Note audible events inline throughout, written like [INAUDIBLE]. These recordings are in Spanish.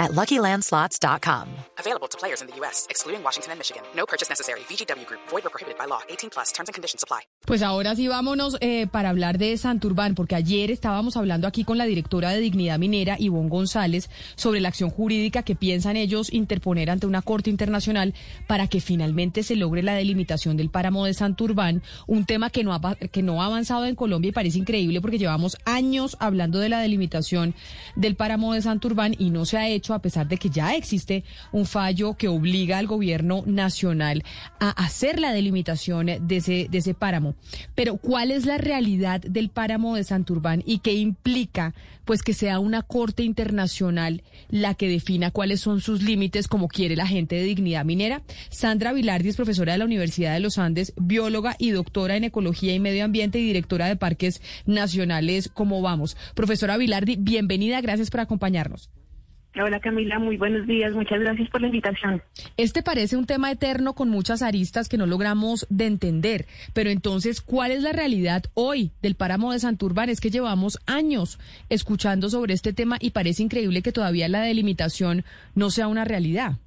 at LuckyLandSlots.com. Available to players in the U.S., excluding Washington and Michigan. No purchase necessary. VGW Group. Void or prohibited by law. 18 plus. Terms and conditions apply. Pues ahora sí vámonos eh, para hablar de Santurbán, porque ayer estábamos hablando aquí con la directora de Dignidad Minera, Ivonne González, sobre la acción jurídica que piensan ellos interponer ante una corte internacional para que finalmente se logre la delimitación del páramo de Santurbán, un tema que no ha, que no ha avanzado en Colombia y parece increíble porque llevamos años hablando de la delimitación del páramo de Santurbán y no se ha hecho a pesar de que ya existe un fallo que obliga al gobierno nacional a hacer la delimitación de ese, páramo. Pero ¿cuál es la realidad del páramo de Santurbán y qué implica pues que sea una corte internacional la que defina cuáles son sus límites como quiere la gente de dignidad minera? Sandra Vilardi es profesora de la Universidad de los Andes, bióloga y doctora en ecología y medio ambiente y directora de parques nacionales. ¿Cómo vamos? Profesora Vilardi, bienvenida, gracias por acompañarnos. Hola Camila, muy buenos días, muchas gracias por la invitación. Este parece un tema eterno con muchas aristas que no logramos de entender, pero entonces, ¿cuál es la realidad hoy del páramo de Santurbán? Es que llevamos años escuchando sobre este tema y parece increíble que todavía la delimitación no sea una realidad.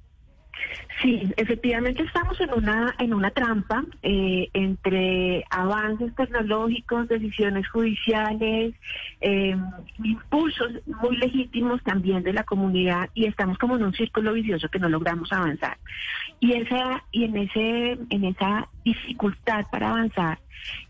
Sí, efectivamente estamos en una en una trampa eh, entre avances tecnológicos, decisiones judiciales, eh, impulsos muy legítimos también de la comunidad y estamos como en un círculo vicioso que no logramos avanzar. Y esa y en ese en esa dificultad para avanzar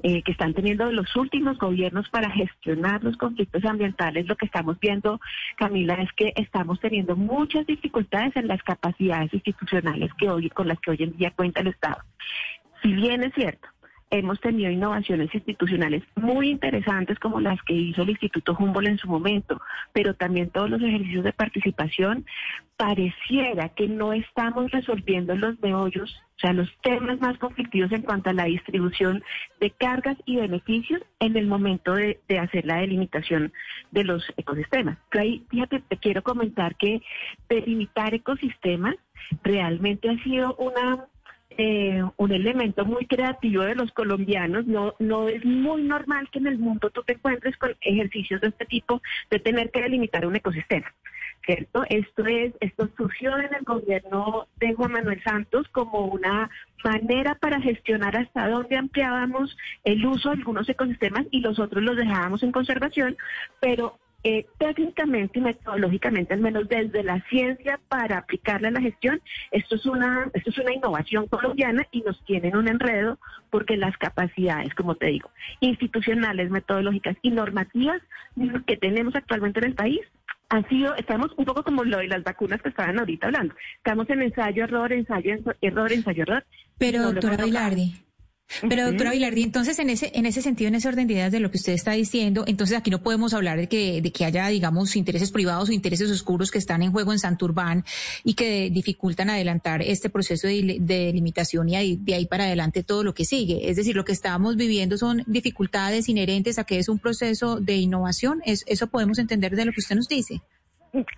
eh, que están teniendo los últimos gobiernos para gestionar los conflictos ambientales, lo que estamos viendo, Camila, es que estamos teniendo muchas dificultades en las capacidades institucionales que hoy, con las que hoy en día cuenta el Estado. Si bien es cierto, hemos tenido innovaciones institucionales muy interesantes como las que hizo el Instituto Humboldt en su momento, pero también todos los ejercicios de participación, pareciera que no estamos resolviendo los meollos, o sea, los temas más conflictivos en cuanto a la distribución de cargas y beneficios en el momento de, hacer la delimitación de los ecosistemas. Ahí, fíjate, te quiero comentar que delimitar ecosistemas realmente ha sido una eh, un elemento muy creativo de los colombianos. No, no es muy normal que en el mundo tú te encuentres con ejercicios de este tipo de tener que delimitar un ecosistema. ¿Cierto? Esto es, esto surgió en el gobierno de Juan Manuel Santos como una manera para gestionar hasta dónde ampliábamos el uso de algunos ecosistemas y los otros los dejábamos en conservación, pero eh, técnicamente y metodológicamente, al menos desde la ciencia para aplicarla a la gestión, esto es una esto es una innovación colombiana y nos tienen un enredo porque las capacidades, como te digo, institucionales, metodológicas y normativas que tenemos actualmente en el país han sido, estamos un poco como lo de las vacunas que estaban ahorita hablando. Estamos en ensayo, error, ensayo, error, ensayo, error. Pero, doctora Vilardi, pero doctora Vilardi, entonces en ese, en ese sentido, en ese orden de ideas de lo que usted está diciendo, entonces aquí no podemos hablar de que, de que haya, digamos, intereses privados o intereses oscuros que están en juego en Santurbán y que dificultan adelantar este proceso de, de limitación y de ahí para adelante todo lo que sigue. Es decir, lo que estamos viviendo son dificultades inherentes a que es un proceso de innovación. ¿Eso podemos entender de lo que usted nos dice?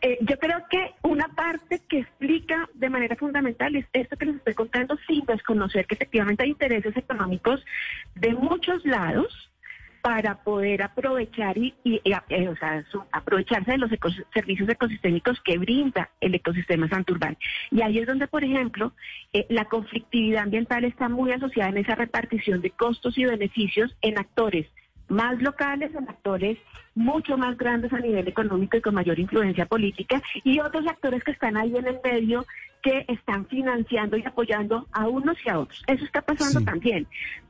Eh, yo creo que una parte que explica de manera fundamental es esto que les estoy contando sin desconocer que efectivamente hay intereses económicos de muchos lados para poder aprovechar y, eh, aprovecharse de los servicios ecosistémicos que brinda el ecosistema santurbán. Y ahí es donde, por ejemplo, eh, la conflictividad ambiental está muy asociada en esa repartición de costos y beneficios en actores más locales, en actores mucho más grandes a nivel económico y con mayor influencia política, y otros actores que están ahí en el medio que están financiando y apoyando a unos y a otros. Eso está pasando también.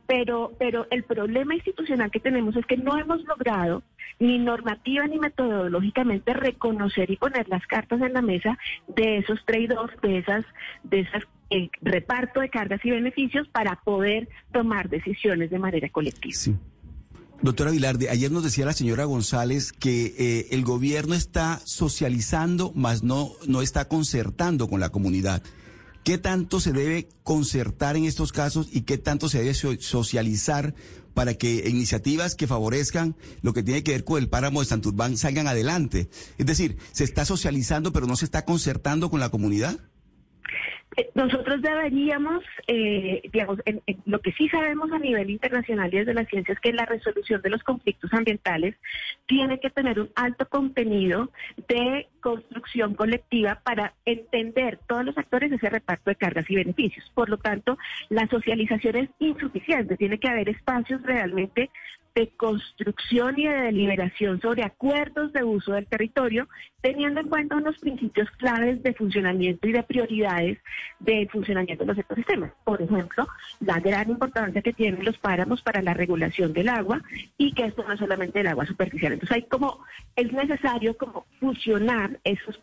Pero, pero el problema institucional que tenemos es que no hemos logrado ni normativa ni metodológicamente reconocer y poner las cartas en la mesa de esos trade-offs, de esas, de esas el reparto de cargas y beneficios para poder tomar decisiones de manera colectiva. Doctora Vilarde, ayer nos decía la señora González que eh, el gobierno está socializando, mas no, no está concertando con la comunidad. ¿qué tanto se debe concertar en estos casos y qué tanto se debe socializar para que iniciativas que favorezcan lo que tiene que ver con el páramo de Santurbán salgan adelante? Es decir, ¿se está socializando pero no se está concertando con la comunidad? Nosotros deberíamos, eh, digamos, lo que sí sabemos a nivel internacional y desde la ciencia es que la resolución de los conflictos ambientales tiene que tener un alto contenido de construcción colectiva para entender todos los actores ese reparto de cargas y beneficios. Por lo tanto, la socialización es insuficiente, tiene que haber espacios realmente de construcción y de deliberación sobre acuerdos de uso del territorio, teniendo en cuenta unos principios claves de funcionamiento y de prioridades del funcionamiento de los ecosistemas. Por ejemplo, la gran importancia que tienen los páramos para la regulación del agua y que esto no es solamente el agua superficial. Entonces hay como, es necesario como fusionar esos,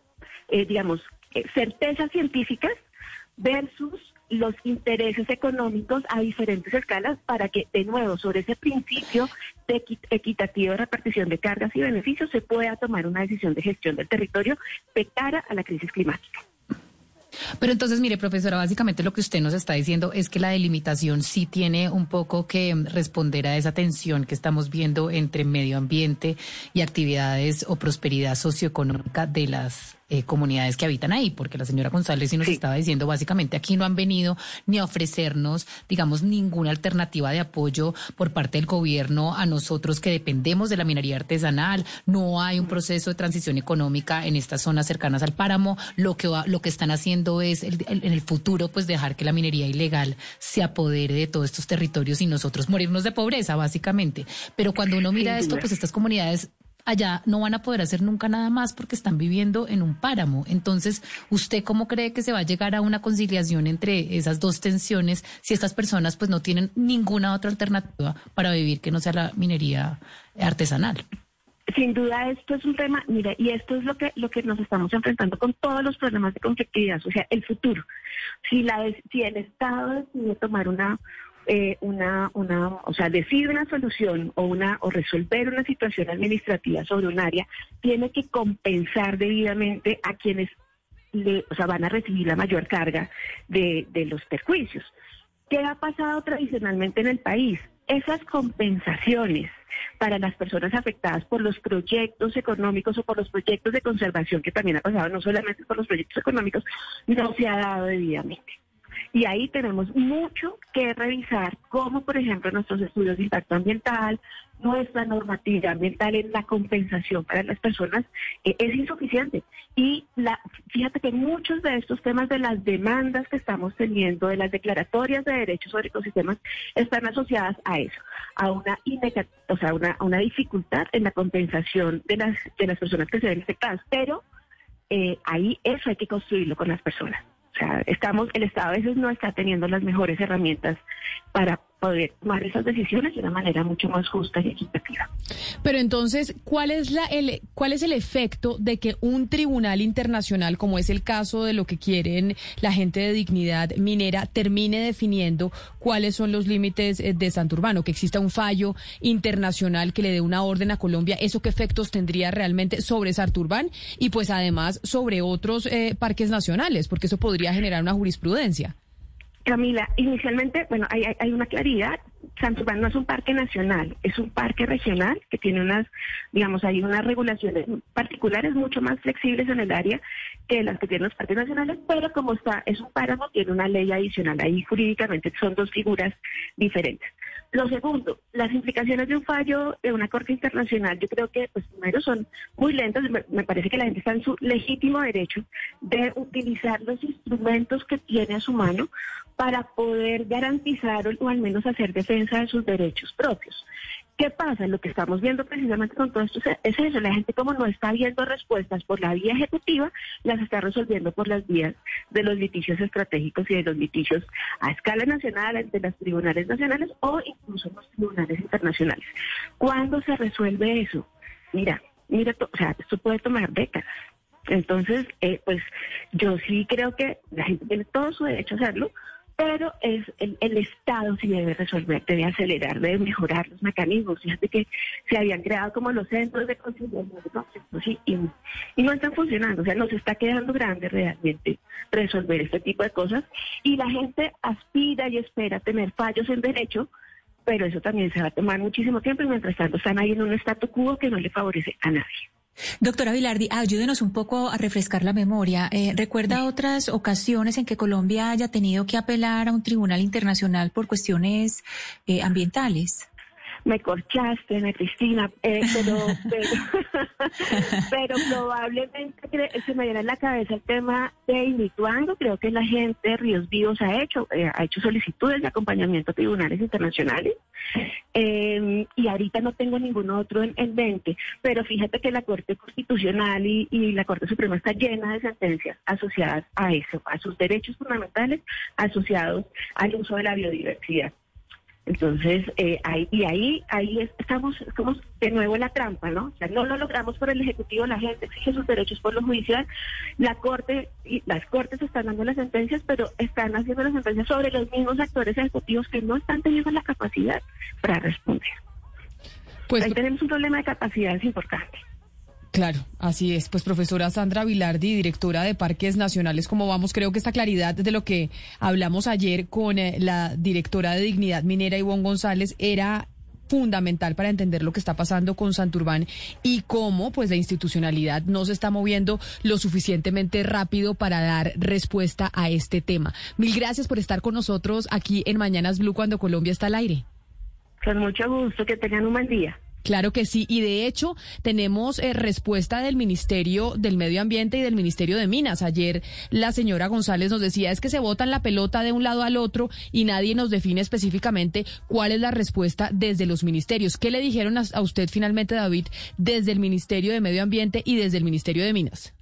eh, digamos, eh, certezas científicas versus los intereses económicos a diferentes escalas para que, de nuevo, sobre ese principio de equitativa repartición de cargas y beneficios se pueda tomar una decisión de gestión del territorio de cara a la crisis climática. Pero entonces, mire, profesora, básicamente lo que usted nos está diciendo es que la delimitación sí tiene un poco que responder a esa tensión que estamos viendo entre medio ambiente y actividades o prosperidad socioeconómica de las eh, comunidades que habitan ahí, porque la señora González sí nos estaba diciendo, básicamente aquí no han venido ni a ofrecernos, digamos, ninguna alternativa de apoyo por parte del gobierno a nosotros que dependemos de la minería artesanal, no hay un proceso de transición económica en estas zonas cercanas al páramo, lo que lo que están haciendo es en el futuro pues dejar que la minería ilegal se apodere de todos estos territorios y nosotros morirnos de pobreza, básicamente. Pero cuando uno mira esto, pues estas comunidades allá no van a poder hacer nunca nada más porque están viviendo en un páramo. Entonces, ¿usted cómo cree que se va a llegar a una conciliación entre esas dos tensiones si estas personas pues no tienen ninguna otra alternativa para vivir que no sea la minería artesanal? Sin duda esto es un tema, mira, y esto es lo que lo que nos estamos enfrentando con todos los problemas de conflictividad, o sea, el futuro. Si la si el Estado decide tomar una eh, una, una, o sea, decide una solución o una o resolver una situación administrativa sobre un área, tiene que compensar debidamente a quienes le, o sea, van a recibir la mayor carga de, de los perjuicios. ¿Qué ha pasado tradicionalmente en el país? Esas compensaciones para las personas afectadas por los proyectos económicos o por los proyectos de conservación, que también ha pasado no solamente por los proyectos económicos, no se ha dado debidamente. Y ahí tenemos mucho que revisar, como por ejemplo nuestros estudios de impacto ambiental, nuestra normativa ambiental en la compensación para las personas eh, es insuficiente. Y la, fíjate que muchos de estos temas de las demandas que estamos teniendo, de las declaratorias de derechos sobre ecosistemas, están asociadas a eso, a una, o sea, una, una dificultad en la compensación de las, de las personas que se ven afectadas. Pero eh, ahí eso hay que construirlo con las personas. O sea, estamos, el Estado a veces no está teniendo las mejores herramientas para poder tomar esas decisiones de una manera mucho más justa y equitativa. Pero entonces, ¿cuál es la el cuál es el efecto de que un tribunal internacional, como es el caso de lo que quieren la gente de dignidad minera, termine definiendo cuáles son los límites eh, de Santurbano, que exista un fallo internacional que le dé una orden a Colombia, eso qué efectos tendría realmente sobre Santurbán y pues además sobre otros eh, parques nacionales, porque eso podría generar una jurisprudencia. Camila, inicialmente, bueno, hay, una claridad. Santurbán no es un parque nacional, es un parque regional que tiene unas, digamos, hay unas regulaciones particulares mucho más flexibles en el área que las que tienen los parques nacionales, pero como está, es un páramo, tiene una ley adicional. Ahí jurídicamente son dos figuras diferentes. Lo segundo, las implicaciones de un fallo de una corte internacional, yo creo que, pues, primero son muy lentas. Me, parece que la gente está en su legítimo derecho de utilizar los instrumentos que tiene a su mano para poder garantizar o al menos hacer defensa de sus derechos propios. ¿Qué pasa? Lo que estamos viendo precisamente con todo esto es eso, la gente como no está viendo respuestas por la vía ejecutiva, las está resolviendo por las vías de los litigios estratégicos y de los litigios a escala nacional ante los tribunales nacionales o incluso los tribunales internacionales. ¿Cuándo se resuelve eso? Mira, mira, o sea, esto puede tomar décadas. Entonces, eh, pues yo sí creo que la gente tiene todo su derecho a hacerlo, pero es el, Estado sí debe resolver, debe acelerar, debe mejorar los mecanismos. Fíjate que se habían creado como los centros de conciliación de conflictos y, y, no están funcionando. O sea, nos está quedando grande realmente resolver este tipo de cosas y la gente aspira y espera tener fallos en derecho, pero eso también se va a tomar muchísimo tiempo y mientras tanto están ahí en un statu quo que no le favorece a nadie. Doctora Vilardi, ayúdenos un poco a refrescar la memoria. Eh, ¿Recuerda otras ocasiones en que Colombia haya tenido que apelar a un tribunal internacional por cuestiones eh, ambientales? Me corchaste, Ana Cristina, eh, pero, [LAUGHS] [LAUGHS] pero, probablemente se me viene en la cabeza el tema de Invituando, creo que la gente de Ríos Vivos ha hecho, eh, ha hecho solicitudes de acompañamiento a tribunales internacionales, em, y ahorita no tengo ningún otro en, mente, pero fíjate que la Corte Constitucional y, y la Corte Suprema está llena de sentencias asociadas a eso, a sus derechos fundamentales asociados al uso de la biodiversidad. Entonces, eh, ahí, y ahí, ahí estamos, estamos de nuevo en la trampa, ¿no? O sea, no lo logramos por el Ejecutivo, la gente exige sus derechos por lo judicial, la Corte, y las Cortes están dando las sentencias, pero están haciendo las sentencias sobre los mismos actores ejecutivos que no están teniendo la capacidad para responder. Pues, ahí tenemos un problema de capacidades importante. Claro, así es. Pues profesora Sandra Vilardi, directora de Parques Nacionales, ¿cómo vamos? Creo que esta claridad de lo que hablamos ayer con eh, la directora de Dignidad Minera, Ivonne González, era fundamental para entender lo que está pasando con Santurbán y cómo pues la institucionalidad no se está moviendo lo suficientemente rápido para dar respuesta a este tema. Mil gracias por estar con nosotros aquí en Mañanas Blue cuando Colombia está al aire. Con mucho gusto, que tengan un buen día. Claro que sí, y de hecho tenemos eh, respuesta del Ministerio del Medio Ambiente y del Ministerio de Minas. Ayer la señora González nos decía es que se botan la pelota de un lado al otro y nadie nos define específicamente cuál es la respuesta desde los ministerios. ¿Qué le dijeron a usted finalmente, David, desde el Ministerio de Medio Ambiente y desde el Ministerio de Minas?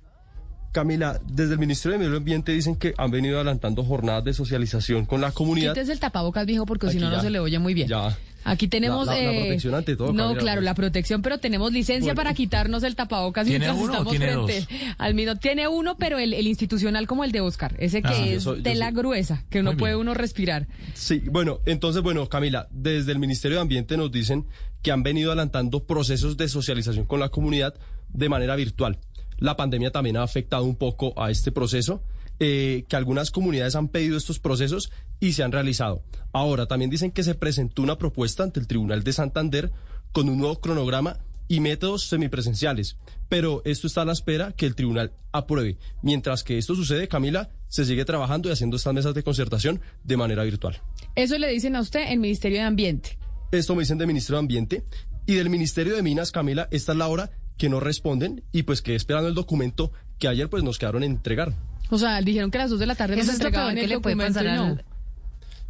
Camila, desde el Ministerio de Medio Ambiente dicen que han venido adelantando jornadas de socialización con la comunidad. Quítese el tapabocas, viejo, porque si no, no se le oye muy bien. Ya. Aquí tenemos... La, eh, protección ante todo. No, claro, la protección, pero tenemos licencia para quitarnos el tapabocas mientras estamos frente al mismo. Tiene uno, pero el, institucional como el de Oscar, ese que ah, es de la gruesa, que no puede uno respirar. Sí, bueno, entonces, bueno, Camila, desde el Ministerio de Ambiente nos dicen que han venido adelantando procesos de socialización con la comunidad de manera virtual. La pandemia también ha afectado un poco a este proceso, eh, que algunas comunidades han pedido estos procesos y se han realizado. Ahora, también dicen que se presentó una propuesta ante el Tribunal de Santander con un nuevo cronograma y métodos semipresenciales. Pero esto está a la espera que el tribunal apruebe. Mientras que esto sucede, Camila, se sigue trabajando y haciendo estas mesas de concertación de manera virtual. Eso le dicen a usted el Ministerio de Ambiente. Esto me dicen del Ministerio de Ambiente. Y del Ministerio de Minas, Camila, esta es la hora que no responden y pues que esperando el documento que ayer pues nos quedaron en entregar. O sea, dijeron que a las dos de la tarde nos entregaban el documento no.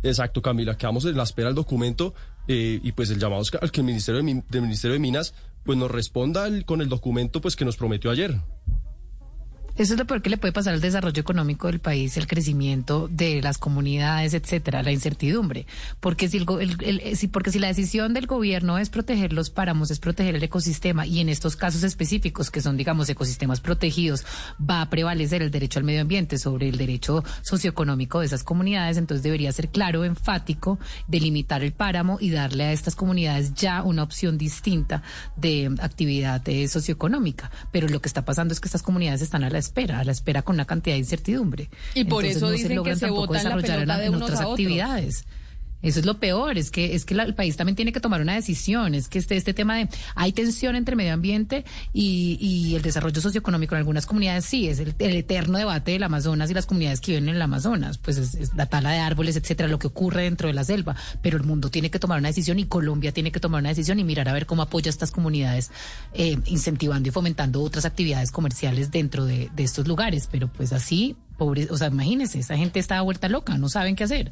Exacto, Camila, quedamos en la espera del documento eh, y pues el llamado es al que el Ministerio de, del Ministerio de Minas pues nos responda con el documento pues que nos prometió ayer. Eso es lo peor que le puede pasar al desarrollo económico del país, el crecimiento de las comunidades, etcétera, la incertidumbre. Porque si, el, si, porque si la decisión del gobierno es proteger los páramos, es proteger el ecosistema, y en estos casos específicos, que son, digamos, ecosistemas protegidos, va a prevalecer el derecho al medio ambiente sobre el derecho socioeconómico de esas comunidades, entonces debería ser claro, enfático, delimitar el páramo y darle a estas comunidades ya una opción distinta de actividad eh, socioeconómica. Pero lo que está pasando es que estas comunidades están a la espera, a la espera con una cantidad de incertidumbre. Y por eso dicen que se vota la pelota de unos actividades. Eso es lo peor, es que es que el país también tiene que tomar una decisión, es que este este tema de hay tensión entre medio ambiente y, y el desarrollo socioeconómico en algunas comunidades sí, es el, eterno debate del Amazonas y las comunidades que viven en el Amazonas, pues es, la tala de árboles, etcétera, lo que ocurre dentro de la selva, pero el mundo tiene que tomar una decisión y Colombia tiene que tomar una decisión y mirar a ver cómo apoya a estas comunidades eh, incentivando y fomentando otras actividades comerciales dentro de, de estos lugares, pero pues así pobre, o sea, imagínense, esa gente está vuelta loca, no saben qué hacer.